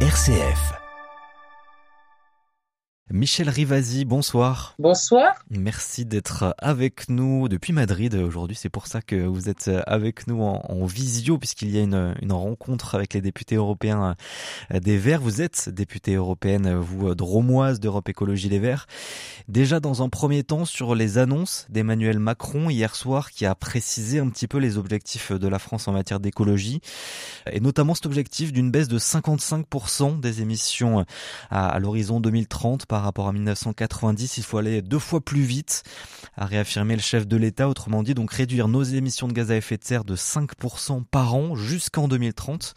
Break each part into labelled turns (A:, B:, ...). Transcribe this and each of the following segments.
A: RCF. Michel Rivasi, bonsoir.
B: Bonsoir.
A: Merci d'être avec nous depuis Madrid aujourd'hui. C'est pour ça que vous êtes avec nous en, visio puisqu'il y a une, une, rencontre avec les députés européens des Verts. Vous êtes députée européenne, vous, dromoise d'Europe Écologie Les Verts. Déjà dans un premier temps sur les annonces d'Emmanuel Macron hier soir qui a précisé un petit peu les objectifs de la France en matière d'écologie et notamment cet objectif d'une baisse de 55% des émissions à, à l'horizon 2030 par rapport à 1990. Il faut aller deux fois plus vite, a réaffirmé le chef de l'État. Autrement dit, donc réduire nos émissions de gaz à effet de serre de 5% par an jusqu'en 2030,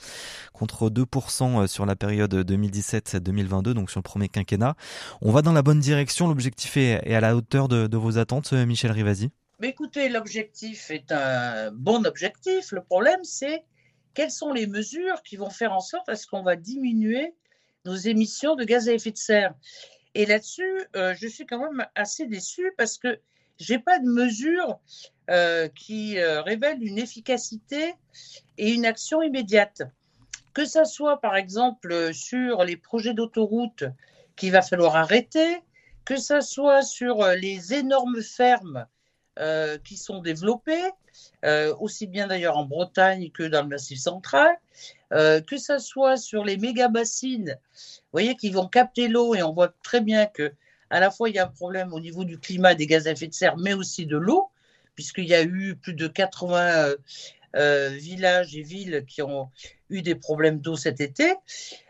A: contre 2% sur la période 2017-2022, donc sur le premier quinquennat. On va dans la bonne direction. L'objectif est à la hauteur de, vos attentes, Michel Rivasi?
B: Écoutez, l'objectif est un bon objectif. Le problème, c'est quelles sont les mesures qui vont faire en sorte à ce qu'on va diminuer nos émissions de gaz à effet de serre? Et là-dessus, euh, je suis quand même assez déçue parce que je n'ai pas de mesures euh, qui euh, révèlent une efficacité et une action immédiate. Que ce soit par exemple sur les projets d'autoroute qu'il va falloir arrêter, que ce soit sur les énormes fermes qui sont développées, aussi bien d'ailleurs en Bretagne que dans le Massif central, que ce soit sur les méga-bassines voyez, qu'ils vont capter l'eau et on voit très bien que à la fois il y a un problème au niveau du climat, des gaz à effet de serre, mais aussi de l'eau, puisqu'il y a eu plus de 80 euh, euh, villages et villes qui ont eu des problèmes d'eau cet été.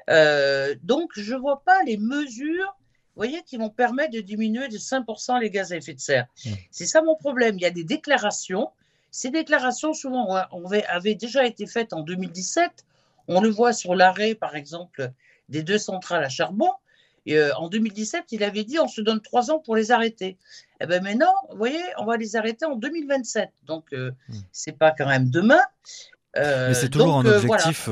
B: Euh, donc je ne vois pas les mesures voyez, qui vont permettre de diminuer de 5% les gaz à effet de serre. Mmh. C'est ça mon problème. Il y a des déclarations. Ces déclarations, souvent, avaient déjà été faites en 2017. On le voit sur l'arrêt, par exemple, des deux centrales à charbon. Et, euh, en 2017, il avait dit on se donne trois ans pour les arrêter. Eh ben maintenant, vous voyez, on va les arrêter en 2027. Donc, euh, hmm. c'est pas quand même demain.
A: Euh, Mais c'est toujours un objectif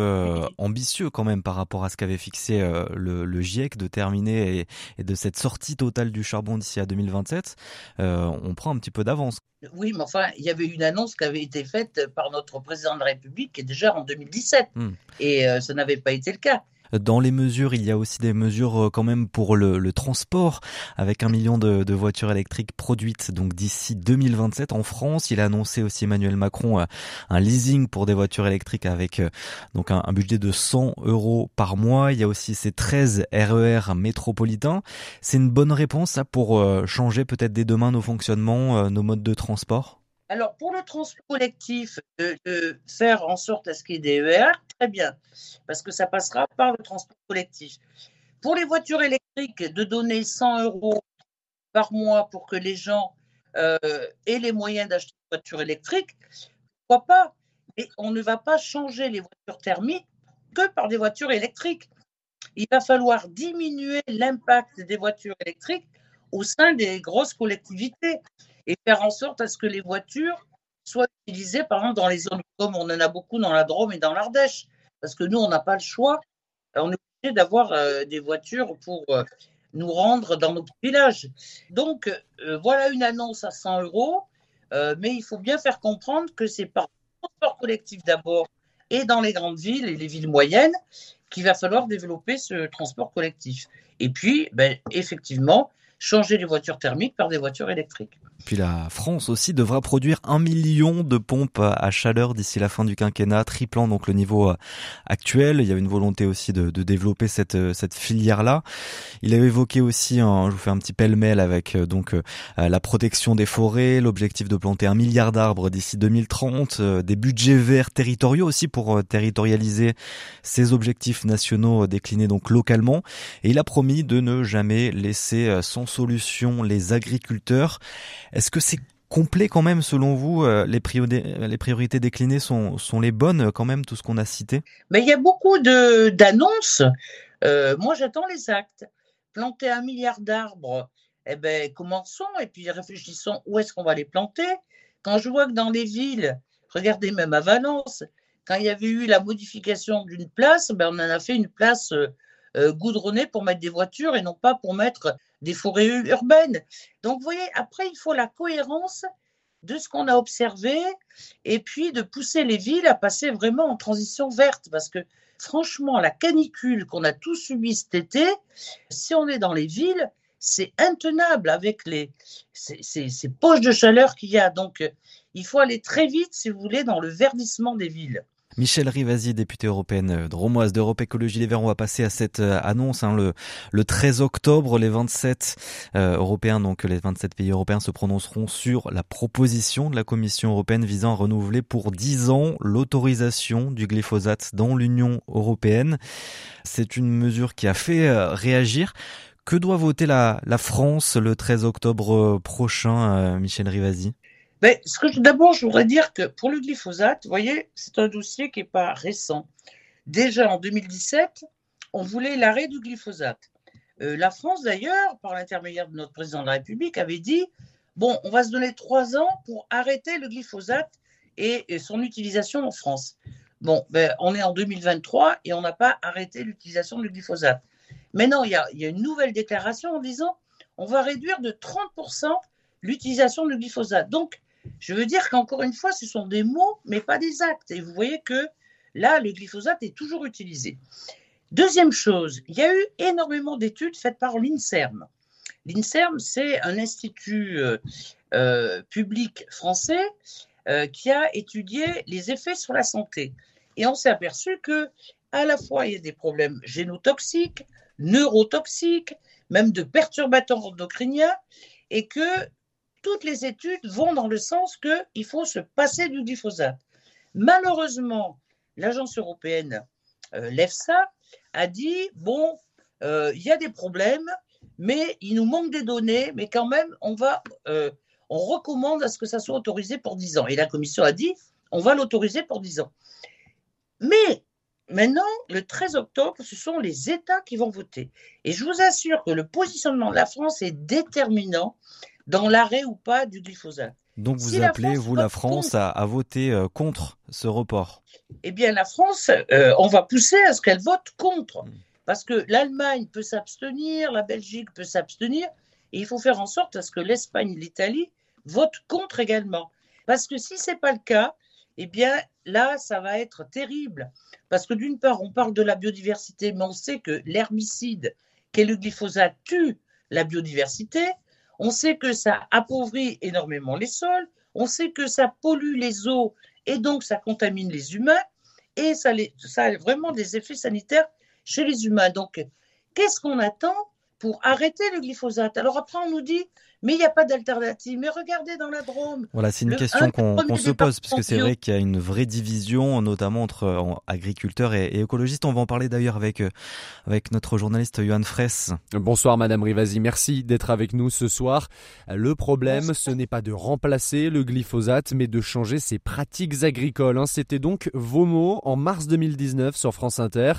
A: ambitieux quand même par rapport à ce qu'avait fixé le, GIEC de terminer et, et, de cette sortie totale du charbon d'ici à 2027. on prend un petit peu d'avance.
B: Oui, mais enfin, il y avait une annonce qui avait été faite par notre président de la République est déjà en 2017. Hmm. Et ça n'avait pas été le cas.
A: Dans les mesures, il y a aussi des mesures euh, quand même pour le, transport, avec un million de, voitures électriques produites donc d'ici 2027 en France. Il a annoncé aussi Emmanuel Macron euh, un leasing pour des voitures électriques avec euh, donc un, budget de 100 euros par mois. Il y a aussi ces 13 RER métropolitains. C'est une bonne réponse pour changer peut-être dès demain nos fonctionnements, nos modes de transport?
B: Alors, pour le transport collectif, de, faire en sorte à ce qu'il y ait des ER, très bien, parce que ça passera par le transport collectif. Pour les voitures électriques, de donner 100 euros par mois pour que les gens euh, aient les moyens d'acheter une voiture électrique, pourquoi pas Mais on ne va pas changer les voitures thermiques que par des voitures électriques. Il va falloir diminuer l'impact des voitures électriques au sein des grosses collectivités et faire en sorte à ce que les voitures soient utilisées, par exemple, dans les zones comme on en a beaucoup dans la Drôme et dans l'Ardèche. Parce que nous, on n'a pas le choix. On est obligé d'avoir euh, des voitures pour euh, nous rendre dans nos villages. Donc, euh, voilà une annonce à 100 euros. mais il faut bien faire comprendre que c'est par transport collectif d'abord et dans les grandes villes et les villes moyennes qu'il va falloir développer ce transport collectif. Et puis, ben, effectivement, changer les voitures thermiques par des voitures électriques.
A: Puis la France aussi devra produire un million de pompes à chaleur d'ici la fin du quinquennat, triplant donc le niveau euh, actuel. Il y a une volonté aussi de, développer cette, euh, cette filière-là. Il avait évoqué aussi, je vous fais un petit pêle-mêle avec euh, donc la protection des forêts, l'objectif de planter un milliard d'arbres d'ici 2030, des budgets verts territoriaux aussi pour territorialiser ces objectifs nationaux déclinés donc localement. Et il a promis de ne jamais laisser sans solution les agriculteurs. Est-ce que c'est complet quand même selon vous euh, les, priorités déclinées sont, les bonnes quand même tout ce qu'on a cité?
B: Mais il y a beaucoup d'annonces. Euh, moi j'attends les actes. Planter un milliard d'arbres, eh ben commençons et puis réfléchissons où est-ce qu'on va les planter. Quand je vois que dans les villes, regardez même à Valence, quand il y avait eu la modification d'une place, ben on en a fait une place euh, goudronnée pour mettre des voitures et non pas pour mettre des forêts urbaines. Donc, vous voyez, après, il faut la cohérence de ce qu'on a observé et puis de pousser les villes à passer vraiment en transition verte parce que franchement, la canicule qu'on a tous subi cet été, si on est dans les villes, c'est intenable avec les, ces, ces poches de chaleur qu'il y a. Donc, il faut aller très vite, si vous voulez, dans le verdissement des villes.
A: Michel Rivasi, députée européenne euh, dromoise d'Europe Écologie Les Verts, on va passer à cette euh, annonce. Hein, le, le 13 octobre, les 27 euh, européens, donc les 27 pays européens se prononceront sur la proposition de la Commission européenne visant à renouveler pour 10 ans l'autorisation du glyphosate dans l'Union européenne. C'est une mesure qui a fait réagir. Que doit voter la, la France le 13 octobre prochain, Michel Rivasi?
B: Ce que d'abord, je voudrais dire que pour le glyphosate, vous voyez, c'est un dossier qui n'est pas récent. Déjà en 2017, on voulait l'arrêt du glyphosate. Euh, la France, d'ailleurs, par l'intermédiaire de notre président de la République, avait dit bon, on va se donner trois ans pour arrêter le glyphosate et, son utilisation en France. Bon, ben, on est en 2023 et on n'a pas arrêté l'utilisation du glyphosate. Maintenant, il y, il y a une nouvelle déclaration en disant on va réduire de 30% l'utilisation du glyphosate. Donc, je veux dire qu'encore une fois, ce sont des mots, mais pas des actes. Et vous voyez que là, le glyphosate est toujours utilisé. Deuxième chose, il y a eu énormément d'études faites par l'INSERM. L'INSERM, c'est un institut euh, euh, public français euh, qui a étudié les effets sur la santé. Et on s'est aperçu que à la fois il y a des problèmes génotoxiques, neurotoxiques, même de perturbateurs endocriniens, et que toutes les études vont dans le sens qu'il faut se passer du glyphosate. Malheureusement, l'agence européenne, euh, l'EFSA, a dit, bon, euh, il y a des problèmes, mais il nous manque des données, mais quand même, on va, euh, on recommande à ce que ça soit autorisé pour 10 ans. Et la commission a dit, on va l'autoriser pour 10 ans. Mais maintenant, le 13 octobre, ce sont les États qui vont voter. Et je vous assure que le positionnement de la France est déterminant dans l'arrêt ou pas du glyphosate.
A: Donc vous appelez, vous, la France, à, voter euh, contre ce report
B: Eh bien, la France, euh, on va pousser à ce qu'elle vote contre. Hmm. Parce que l'Allemagne peut s'abstenir, la Belgique peut s'abstenir, et il faut faire en sorte à ce que l'Espagne et l'Italie votent contre également. Parce que si ce n'est pas le cas, eh bien là, ça va être terrible. Parce que d'une part, on parle de la biodiversité, mais on sait que l'herbicide qu'est le glyphosate tue la biodiversité. On sait que ça appauvrit énormément les sols, on sait que ça pollue les eaux et donc ça contamine les humains et ça, a vraiment des effets sanitaires chez les humains. Donc, qu'est-ce qu'on attend pour arrêter le glyphosate? Alors après, on nous dit, mais il n'y a pas d'alternative. Mais regardez dans la Drôme.
A: Voilà, c'est une question qu'on se pose, parce que c'est vrai qu'il y a une vraie division, notamment entre agriculteurs et, écologistes. On va en parler d'ailleurs avec, euh, avec notre journaliste Johan Fraisse.
C: Bonsoir Madame Rivasi, merci d'être avec nous ce soir. Le problème, ce n'est pas de remplacer le glyphosate, mais de changer ses pratiques agricoles. Hein. C'était donc vos mots en mars 2019 sur France Inter.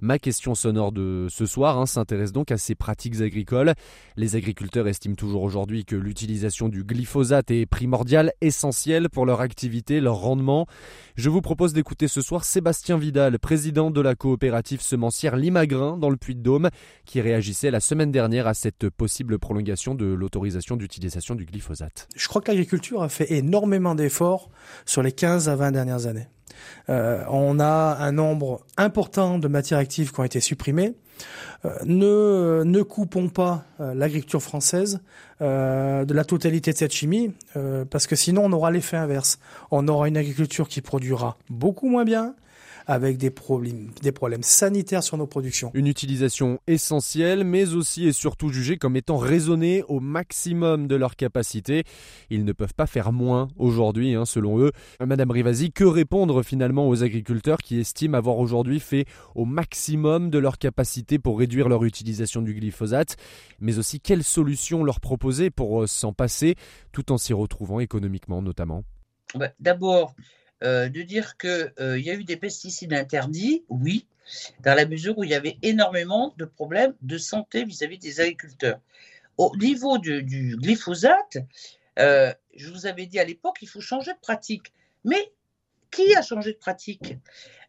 C: Ma question sonore de ce soir hein, s'intéresse donc à ces pratiques agricoles. Les agriculteurs estiment toujours aujourd'hui que l'utilisation du glyphosate est primordiale, essentielle pour leur activité, leur rendement. Je vous propose d'écouter ce soir Sébastien Vidal, président de la coopérative semencière Limagrin dans le Puy-de-Dôme, qui réagissait la semaine dernière à cette possible prolongation de l'autorisation d'utilisation du glyphosate.
D: Je crois que l'agriculture a fait énormément d'efforts sur les 15 à 20 dernières années. Euh, on a un nombre important de matières actives qui ont été supprimées. Euh, ne, ne coupons pas euh, l'agriculture française de la totalité de cette chimie, parce que sinon on aura l'effet inverse. On aura une agriculture qui produira beaucoup moins bien, avec des problèmes, des problèmes sanitaires sur nos productions.
C: Une utilisation essentielle, mais aussi et surtout jugée comme étant raisonnée au maximum de leur capacité. Ils ne peuvent pas faire moins aujourd'hui, hein, selon eux. Madame Rivasi, que répondre finalement aux agriculteurs qui estiment avoir aujourd'hui fait au maximum de leur capacité pour réduire leur utilisation du glyphosate, mais aussi quelles solutions leur proposer pour euh, s'en passer tout en s'y retrouvant économiquement notamment?
B: Bah, D'abord, euh, de dire qu'il euh, y a eu des pesticides interdits, oui, dans la mesure où il y avait énormément de problèmes de santé vis-à-vis des agriculteurs. Au niveau du, glyphosate, je vous avais dit à l'époque, il faut changer de pratique. Mais qui a changé de pratique?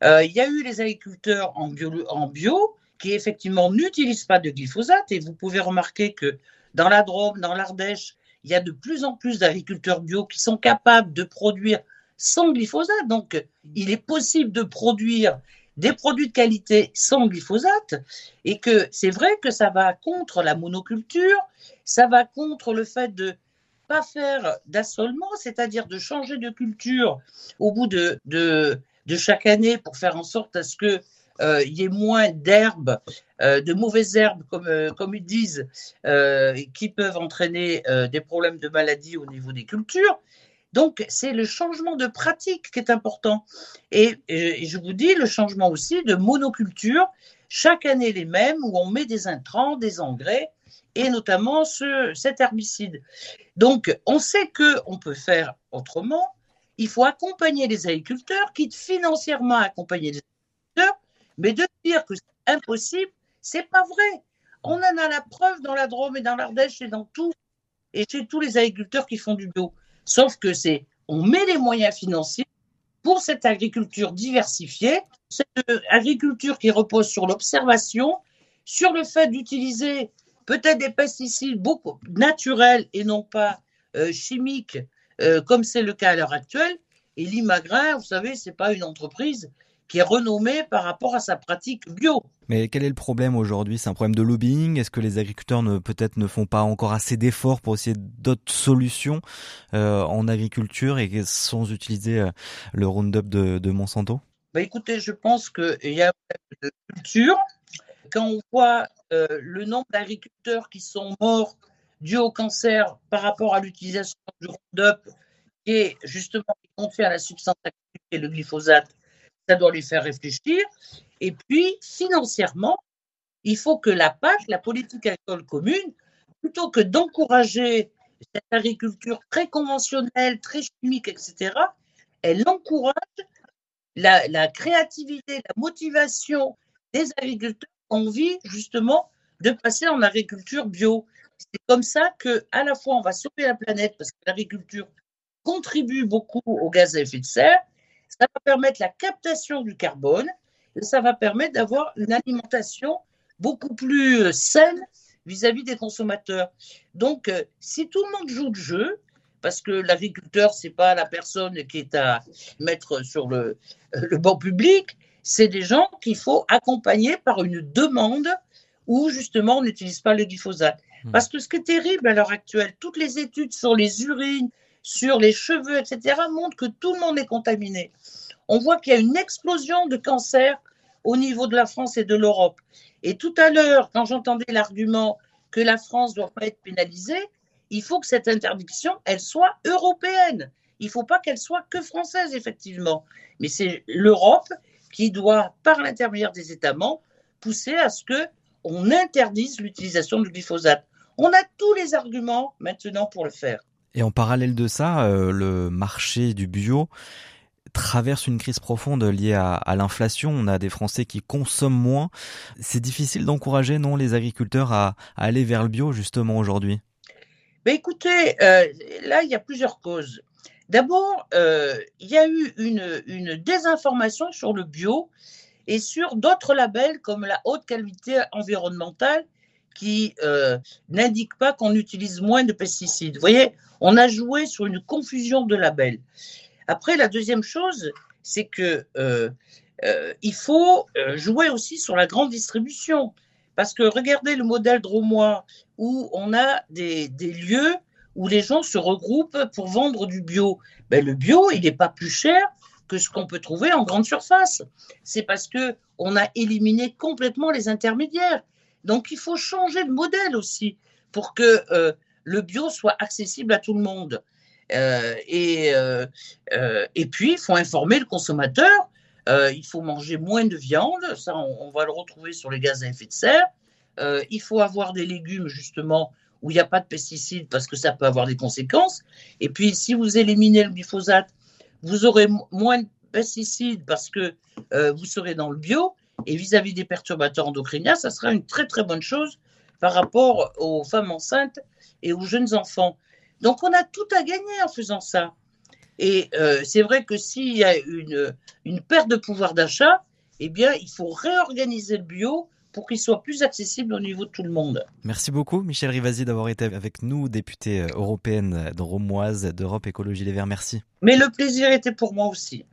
B: Il y a eu les agriculteurs en bio qui effectivement n'utilisent pas de glyphosate et vous pouvez remarquer que dans la Drôme, dans l'Ardèche, il y a de plus en plus d'agriculteurs bio qui sont capables de produire sans glyphosate. Donc, il est possible de produire des produits de qualité sans glyphosate et que c'est vrai que ça va contre la monoculture, ça va contre le fait de pas faire d'assolement, c'est-à-dire de changer de culture au bout de, de, chaque année pour faire en sorte à ce que euh, il y ait moins d'herbes, euh, de mauvaises herbes, comme, euh, comme ils disent, qui peuvent entraîner des problèmes de maladie au niveau des cultures. Donc, c'est le changement de pratique qui est important. Et, je vous dis, le changement aussi de monoculture, chaque année les mêmes, où on met des intrants, des engrais, et notamment ce, cet herbicide. Donc, on sait qu'on peut faire autrement. Il faut accompagner les agriculteurs, quitte financièrement à accompagner les mais de dire que c'est impossible, c'est pas vrai. On en a la preuve dans la Drôme et dans l'Ardèche et dans tout, et chez tous les agriculteurs qui font du bio. Sauf que c'est, on met les moyens financiers pour cette agriculture diversifiée, cette agriculture qui repose sur l'observation, sur le fait d'utiliser peut-être des pesticides beaucoup naturels et non pas euh, chimiques, euh, comme c'est le cas à l'heure actuelle. Et l'Imagrin, vous savez, c'est pas une entreprise qui est renommée par rapport à sa pratique bio.
A: Mais quel est le problème aujourd'hui? C'est un problème de lobbying? Est-ce que les agriculteurs ne peut-être ne font pas encore assez d'efforts pour essayer d'autres solutions euh, en agriculture et sans utiliser euh, le Roundup de, de Monsanto?
B: Bah Écoutez, je pense qu'il y a de culture. Quand on voit euh, le nombre d'agriculteurs qui sont morts dus au cancer par rapport à l'utilisation du Roundup et justement qui contient la substance active et le glyphosate, ça doit les faire réfléchir. Et puis, financièrement, il faut que la PAC, la politique agricole commune, plutôt que d'encourager cette agriculture très conventionnelle, très chimique, etc., elle encourage la, créativité, la motivation des agriculteurs envie justement de passer en agriculture bio. C'est comme ça que à la fois on va sauver la planète parce que l'agriculture contribue beaucoup aux gaz à effet de serre, ça va permettre la captation du carbone et ça va permettre d'avoir une alimentation beaucoup plus euh, saine vis-à-vis -vis des consommateurs. Donc, euh, si tout le monde joue le jeu, parce que l'agriculteur, c'est pas la personne qui est à mettre sur le, le banc public, c'est des gens qu'il faut accompagner par une demande où justement on n'utilise pas le glyphosate. Hmm. Parce que ce qui est terrible à l'heure actuelle, toutes les études sur les urines, sur les cheveux, etc., montrent que tout le monde est contaminé. On voit qu'il y a une explosion de cancer au niveau de la France et de l'Europe. Et tout à l'heure, quand j'entendais l'argument que la France ne doit pas être pénalisée, il faut que cette interdiction, elle soit européenne. Il ne faut pas qu'elle soit que française, effectivement. Mais c'est l'Europe qui doit, par l'intermédiaire des États membres, pousser à ce que on interdise l'utilisation du glyphosate. On a tous les arguments maintenant pour le faire.
A: Et en parallèle de ça, euh, le marché du bio traverse une crise profonde liée à, l'inflation. On a des Français qui consomment moins. C'est difficile d'encourager, non, les agriculteurs à, aller vers le bio justement aujourd'hui?
B: Mais écoutez, euh, là, il y a plusieurs causes. D'abord, euh, il y a eu une, désinformation sur le bio et sur d'autres labels comme la haute qualité environnementale qui euh, n'indiquent pas qu'on utilise moins de pesticides. Vous voyez, on a joué sur une confusion de labels. Après, la deuxième chose, c'est que euh, euh, il faut euh, jouer aussi sur la grande distribution. Parce que regardez le modèle dromois où on a des, des lieux où les gens se regroupent pour vendre du bio. Ben, le bio, il n'est pas plus cher que ce qu'on peut trouver en grande surface. C'est parce que on a éliminé complètement les intermédiaires. Donc il faut changer de modèle aussi pour que euh, le bio soit accessible à tout le monde. Euh, et, euh, et puis il faut informer le consommateur. il faut manger moins de viande, ça on, on, va le retrouver sur les gaz à effet de serre. il faut avoir des légumes justement où il n'y a pas de pesticides parce que ça peut avoir des conséquences. Et puis, si vous éliminez le glyphosate, vous aurez moins de pesticides parce que vous serez dans le bio. Et vis-à-vis -vis des perturbateurs endocriniens, ça sera une très très bonne chose par rapport aux femmes enceintes et aux jeunes enfants. Donc, on a tout à gagner en faisant ça. Et euh, c'est vrai que s'il y a une, une perte de pouvoir d'achat, eh bien, il faut réorganiser le bio pour qu'il soit plus accessible au niveau de tout le monde.
A: Merci beaucoup, Michel Rivasi, d'avoir été avec nous, députée euh, européenne de Romoise d'Europe Écologie Les Verts. Merci.
B: Mais le plaisir était pour moi aussi.